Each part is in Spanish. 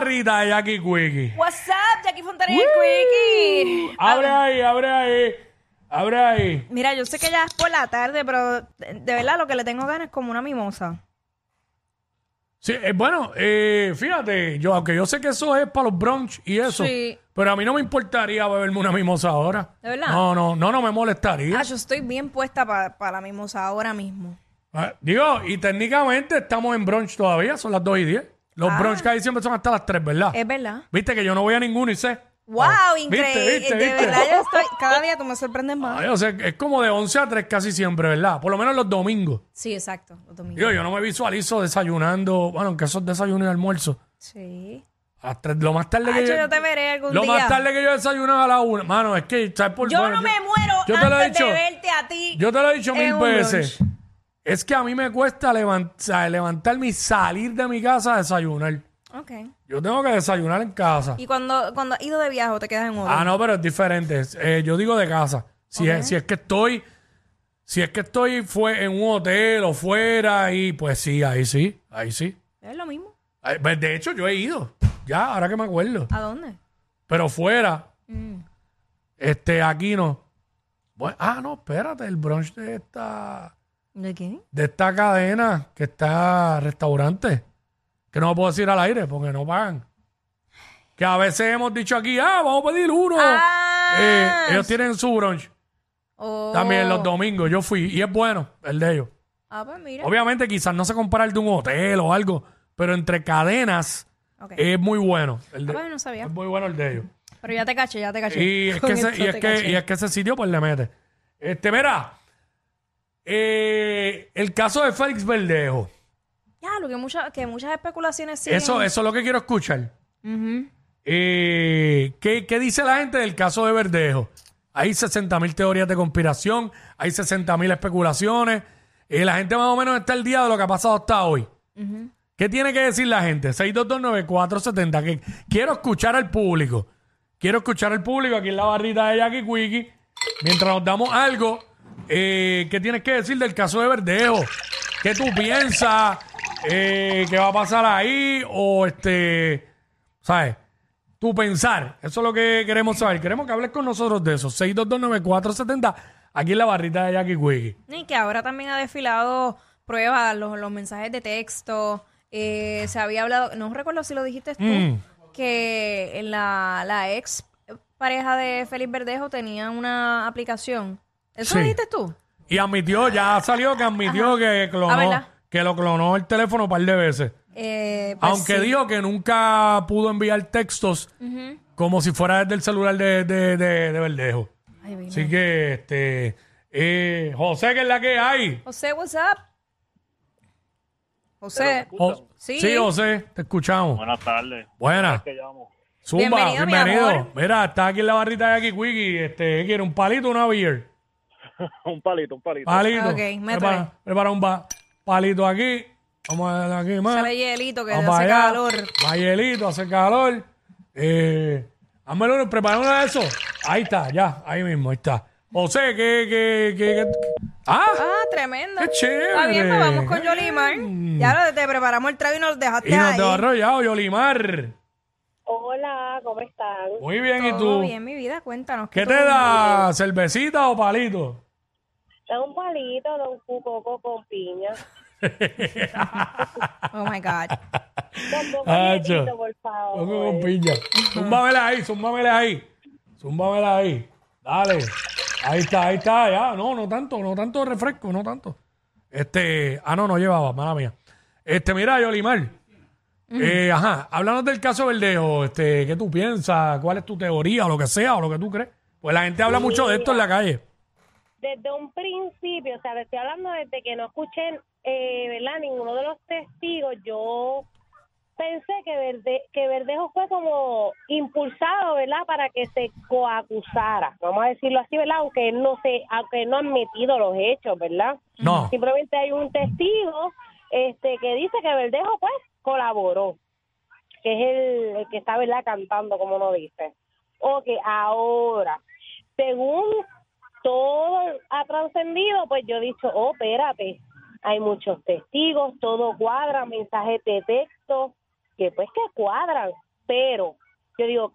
Rita de Jackie Quickie. What's up, Jackie Fontanes y el Quickie. Abre ahí, abre ahí. Abre ahí. Mira, yo sé que ya es por la tarde, pero de de verdad lo que le tengo ganas es como una mimosa. Sí, eh, bueno, eh, fíjate, yo, aunque yo sé que eso es para los brunch y eso, Sí. pero a mí no me importaría beberme una mimosa ahora. ¿De verdad? No, no, no, no me molestaría. Ah, yo estoy bien puesta para la mimosa ahora mismo. Ah, Digo, y técnicamente estamos en brunch todavía, son las 2 y 10. Los Ah. brunch que hay siempre son hasta las 3, ¿verdad? Es verdad. Viste que yo no voy a ninguno y sé. ¡Wow! Ah, increíble. ¿Viste, viste, de viste? verdad, yo estoy. Cada día tú me sorprendes más. Ay, o sea, es como de 11 a 3 casi siempre, ¿verdad? Por lo menos los domingos. Sí, exacto. Los domingos. Digo, yo no me visualizo desayunando, bueno, aunque eso es desayuno y almuerzo. Sí. A las tres- lo más tarde que Ay, yo, yo te veré algún lo día. más tarde que yo desayunaba a la una. Mano, es que, ¿sabes por Yo bueno, no me muero yo te lo he antes dicho. de verte a ti. Yo te lo he dicho en mil un veces. brunch. Es que a mí me cuesta levant- o sea, levantarme y salir de mi casa a desayunar. Ok. Yo tengo que desayunar en casa. ¿Y cuando, cuando has ido de viaje o te quedas en hotel? Ah, no, pero es diferente. Eh, yo digo de casa. Si, es, si es que estoy, si es que estoy fue en un hotel o fuera y pues sí, ahí sí, ahí sí. Es lo mismo. Ay, pues, De hecho, yo he ido. Ya, ahora que me acuerdo. ¿A dónde? Pero fuera, Mm. este, aquí no. Bueno, ah, no, espérate, el brunch de esta, ¿De qué? de esta cadena que está restaurante. Que no puedo decir al aire porque no pagan. Que a veces hemos dicho aquí, ah, vamos a pedir uno. Ah, Eh, ellos tienen su brunch Oh. también los domingos. Yo fui y es bueno el de ellos. Ah, pues mira. Obviamente, quizás no se compara el de un hotel o algo, pero entre cadenas es muy bueno. El de- Ah, pues no sabía. es muy bueno el de ellos. Pero ya te caché, ya te caché. Y es, que ese, y, es que, y es que ese sitio pues le mete. Este, mira, eh, el caso de Félix Verdejo. Ya, lo que, mucha, que muchas especulaciones siguen. Eso, eso es lo que quiero escuchar. Ujú. Eh, ¿qué, qué dice la gente del caso de Verdejo? Hay 60 mil teorías de conspiración, hay 60 mil especulaciones. y la gente más o menos está al día de lo que ha pasado hasta hoy. ¿Qué tiene que decir la gente? 6229470. Que quiero escuchar al público. Quiero escuchar al público aquí en la barrita de Jackie Quickie. Mientras nos damos algo, eh, ¿qué tienes que decir del caso de Verdejo? ¿Qué tú piensas? Eh, ¿Qué va a pasar ahí? O este, ¿sabes? Tu pensar. Eso es lo que queremos saber. Queremos que hables con nosotros de eso. 6229470. Aquí en la barrita de Jackie Quickie. Y que ahora también ha desfilado pruebas, los, los mensajes de texto. eh, se había hablado, no recuerdo si lo dijiste tú, Mm. que la, la ex pareja de Félix Verdejo tenía una aplicación. ¿Eso Sí. lo dijiste tú? Y admitió, ya salió que admitió que clonó, Ah, ¿verdad? que lo clonó el teléfono un par de veces. Eh, pues Aunque sí. dijo que nunca pudo enviar textos como si fuera desde el celular de, de, de, de Verdejo. Ay, vino. Así que, este, eh, José, que es la que hay. José, what's up? José. Jo- Sí. sí, José, te escuchamos. Buenas tardes. Buena. Que llamo. Zumba, Bienvenido, bienvenido. mi amor. Mira, está aquí en la barrita de aquí, Quickie. Este, ¿qué quiere? ¿Un palito o una beer? un palito, un palito. Palito. Ok, métele. prepara, prepara un ba- palito aquí. Vamos a darle aquí más. Sale hielito que Vamos hace allá. calor. Más hielito, hace calor. Eh, hazme uno, prepara uno de esos. Ahí está, ya, ahí mismo, ahí está. José, ¿qué, qué, qué, qué- Ah, Ah, tremendo. Qué chévere. Está bien, pues vamos con Yolimar. Mm. Ya lo- te preparamos el trago y nos lo dejaste y nos ahí. te arrollado, Yolimar. Hola, ¿cómo están? Muy bien, ¿y Todo tú? bien, mi vida, cuéntanos. ¿Qué te da? ¿Cervecita o palito? Da un palito de un cucoco con piña. Oh my God. Hielito, por favor. Pongo con piña. Zúmbamela ahí, zúmbamela ahí. Zúmbamela ahí. Dale. Ahí está, ahí está, ya. No, no tanto, no tanto refresco, no tanto. Este, ah, no, no llevaba, mala mía. Este, mira, Yolimar. Eh, ajá, háblanos del caso Verdejo. Este, ¿qué tú piensas? ¿Cuál es tu teoría o lo que sea o lo que tú crees? Pues la gente habla mucho de esto en la calle. Desde un principio, o sea, te estoy hablando desde que no escuché, eh, ¿verdad? Ninguno de los testigos, yo pensé que, Verde, que Verdejo fue como impulsado, ¿verdad? Para que se coacusara, vamos a decirlo así, ¿verdad? Aunque él no se, aunque él no ha admitido los hechos, ¿verdad? No. Simplemente hay un testigo este que dice que Verdejo pues colaboró, que es el, el que está verdad cantando como uno dice. Ok, ahora, según todo ha trascendido, pues yo he dicho, oh, espérate, hay muchos testigos, todo cuadra, mensajes de texto, que pues que cuadran. pero yo digo,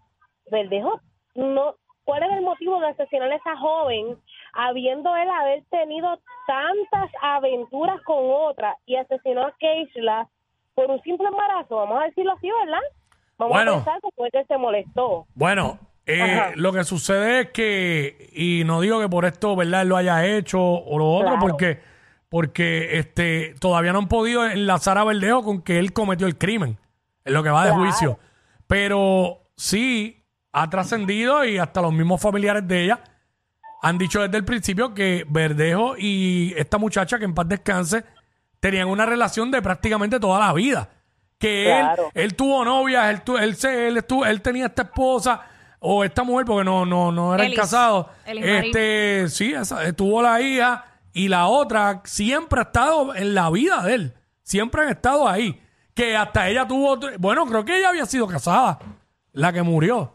Verdejo, no, ¿cuál es el motivo de asesinar a esa joven habiendo él haber tenido tantas aventuras con otra y asesinó a Keishla por un simple embarazo? Vamos a decirlo así, ¿verdad? Vamos Bueno. a pensar que fue que se molestó. Bueno, eh, lo que sucede es que, y no digo que por esto, ¿verdad?, él lo haya hecho o lo otro, Claro. porque, porque este, todavía no han podido enlazar a Verdejo con que él cometió el crimen, en lo que va de Claro. juicio. Pero sí ha trascendido y hasta los mismos familiares de ella han dicho desde el principio que Verdejo y esta muchacha, que en paz descanse, tenían una relación de prácticamente toda la vida. Que Claro. él, él tuvo novias, él, él, él, él tenía esta esposa o esta mujer, porque no, no, no eran Elis. casados. Este, sí, esa- tuvo la hija y la otra siempre ha estado en la vida de él. Siempre han estado ahí. Que hasta ella tuvo, bueno, creo que ella había sido casada, la que murió.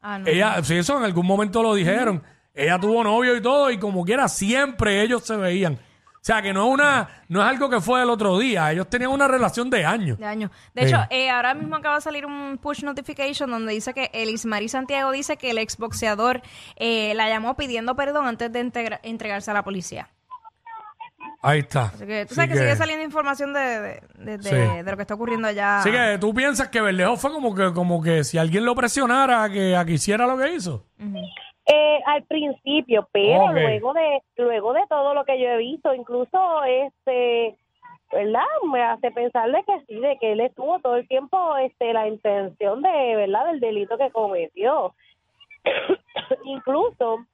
Ah, no. Ella, sí, eso en algún momento lo dijeron. Ella tuvo novio y todo, y como quiera, siempre ellos se veían. O sea, que no es una, no es algo que fue el otro día. Ellos tenían una relación de años. de años. De hecho, eh, ahora mismo acaba de salir un push notification donde dice que Elis Marie Santiago dice que el exboxeador eh, la llamó pidiendo perdón antes de integra- entregarse a la policía. Ahí está. Así que tú sabes que, sigue saliendo información de, de, de- de- Sí. de lo que está ocurriendo allá. Así que tú piensas que Berlejo fue como que, como que si alguien lo presionara a que, a que hiciera lo que hizo. Eh, al principio, pero luego de luego de todo lo que yo he visto, incluso este, ¿verdad? Me hace pensar de que sí, de que él estuvo todo el tiempo este la intención de, ¿verdad? del delito que cometió. incluso,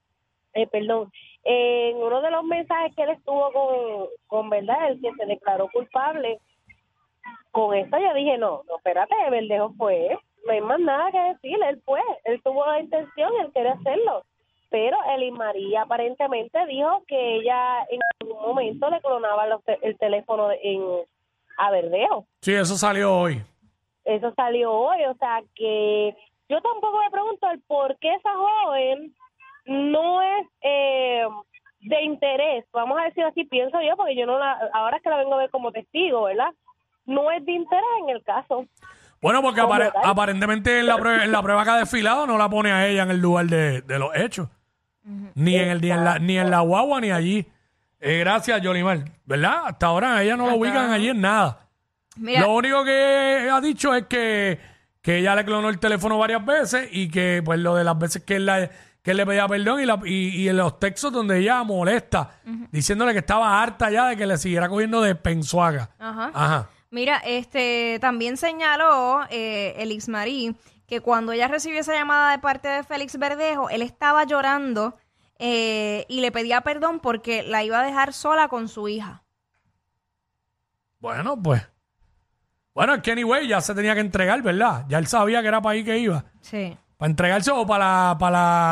eh, perdón, en uno de los mensajes que él estuvo con, con verdad, el que se declaró culpable, con esto yo dije, no, no, espérate, Verdejo fue, no hay más nada que decir, él fue, él tuvo la intención, él quería hacerlo. Pero Eli María aparentemente dijo que ella en algún momento le clonaba los te- el teléfono en, a Verdejo. Sí, eso salió hoy. Eso salió hoy, o sea que yo tampoco me pregunto el por qué esa joven no es eh, de interés, vamos a decir así, pienso yo, porque yo no la, ahora es que la vengo a ver como testigo, ¿verdad? No es de interés en el caso. Bueno, porque ¿Cómo, apare- aparentemente en la, prueba, en la prueba que ha desfilado no la pone a ella en el lugar de, de los hechos. Ni en el ni en la, ni en la guagua ni allí. Eh, gracias, Yolimar. ¿Verdad? Hasta ahora ella no lo Hasta ubican ahora. allí en nada. Mira, Lo único que ha dicho es que, que ella le clonó el teléfono varias veces y que pues lo de las veces que él, la- que él le pedía perdón y, la- y, y en los textos donde ella molesta, diciéndole que estaba harta ya de que le siguiera cogiendo de pensuaga. Ajá. Mira, este también señaló eh, Elix Marie que cuando ella recibió esa llamada de parte de Félix Verdejo, él estaba llorando eh, y le pedía perdón porque la iba a dejar sola con su hija. Bueno, pues. Bueno, es que anyway ya se tenía que entregar, ¿verdad? Ya él sabía que era para ahí que iba. Sí. Para entregarse o para la, para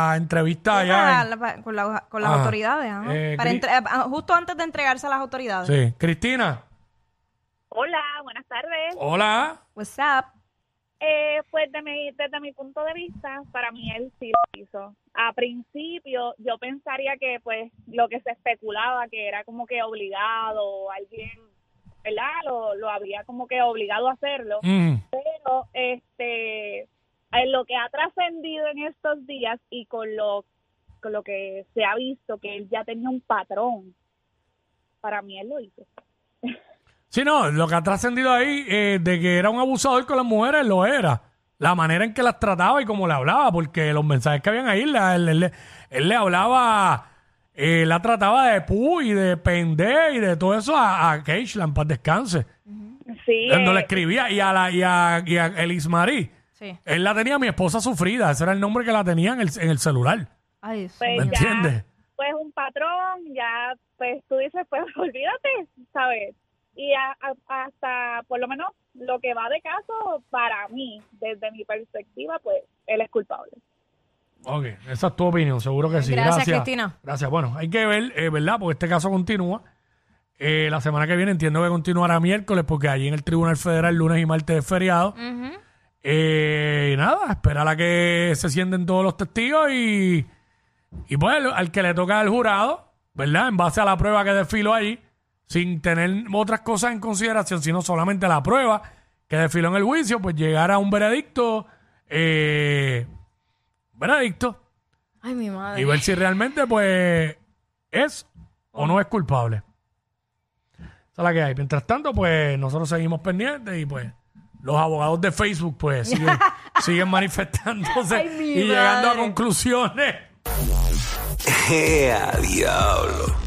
la entrevista allá. Para en- la- pa- con, la- con las Ajá. autoridades, ajá. Eh, Para entre- justo antes de entregarse a las autoridades. Sí. Cristina, Hola, buenas tardes. hola. What's up? Eh, pues de mi, desde mi punto de vista, para mí él sí lo hizo. A principio yo pensaría que pues lo que se especulaba que era como que obligado alguien, ¿verdad? Lo, lo habría como que obligado a hacerlo. Mm. Pero este en lo que ha trascendido en estos días y con lo con lo que se ha visto que él ya tenía un patrón, para mí él lo hizo. Sí, no, lo que ha trascendido ahí eh, de que era un abusador con las mujeres, lo era. La manera en que las trataba y cómo le hablaba, porque los mensajes que habían ahí, la- él, él- él le hablaba, eh, la trataba de pu y de pende y de todo eso a, a Keishla, en paz descanse. Sí, Cuando le eh, escribía y a, la, y a, y a Elis Marie, Sí. él la tenía mi esposa sufrida, ese era el nombre que la tenía en el, en el celular. Ay, Pues ¿Me entiendes? pues un patrón, ya, pues tú dices, pues olvídate, ¿sabes? Y a- a- hasta, por lo menos, lo que va de caso, para mí, desde mi perspectiva, pues él es culpable. Ok, esa es tu opinión, seguro que sí. Gracias, Cristina. Gracias. Bueno, hay que ver, eh, ¿verdad? Porque este caso continúa. Eh, la semana que viene entiendo que continuará miércoles porque allí en el Tribunal Federal lunes y martes es feriado. Eh, y nada, esperar a que se sienten todos los testigos y, y pues al que le toca al jurado, ¿verdad? En base a la prueba que desfiló allí, sin tener otras cosas en consideración, sino solamente la prueba que desfiló en el juicio, pues llegar a un veredicto eh, veredicto Ay, mi madre. y ver si realmente pues es o no es culpable. Esa es la que hay. Mientras tanto, pues nosotros seguimos pendientes y pues los abogados de Facebook pues siguen, siguen manifestándose Ay, mi y llegando a conclusiones. ¡Ea, diablo!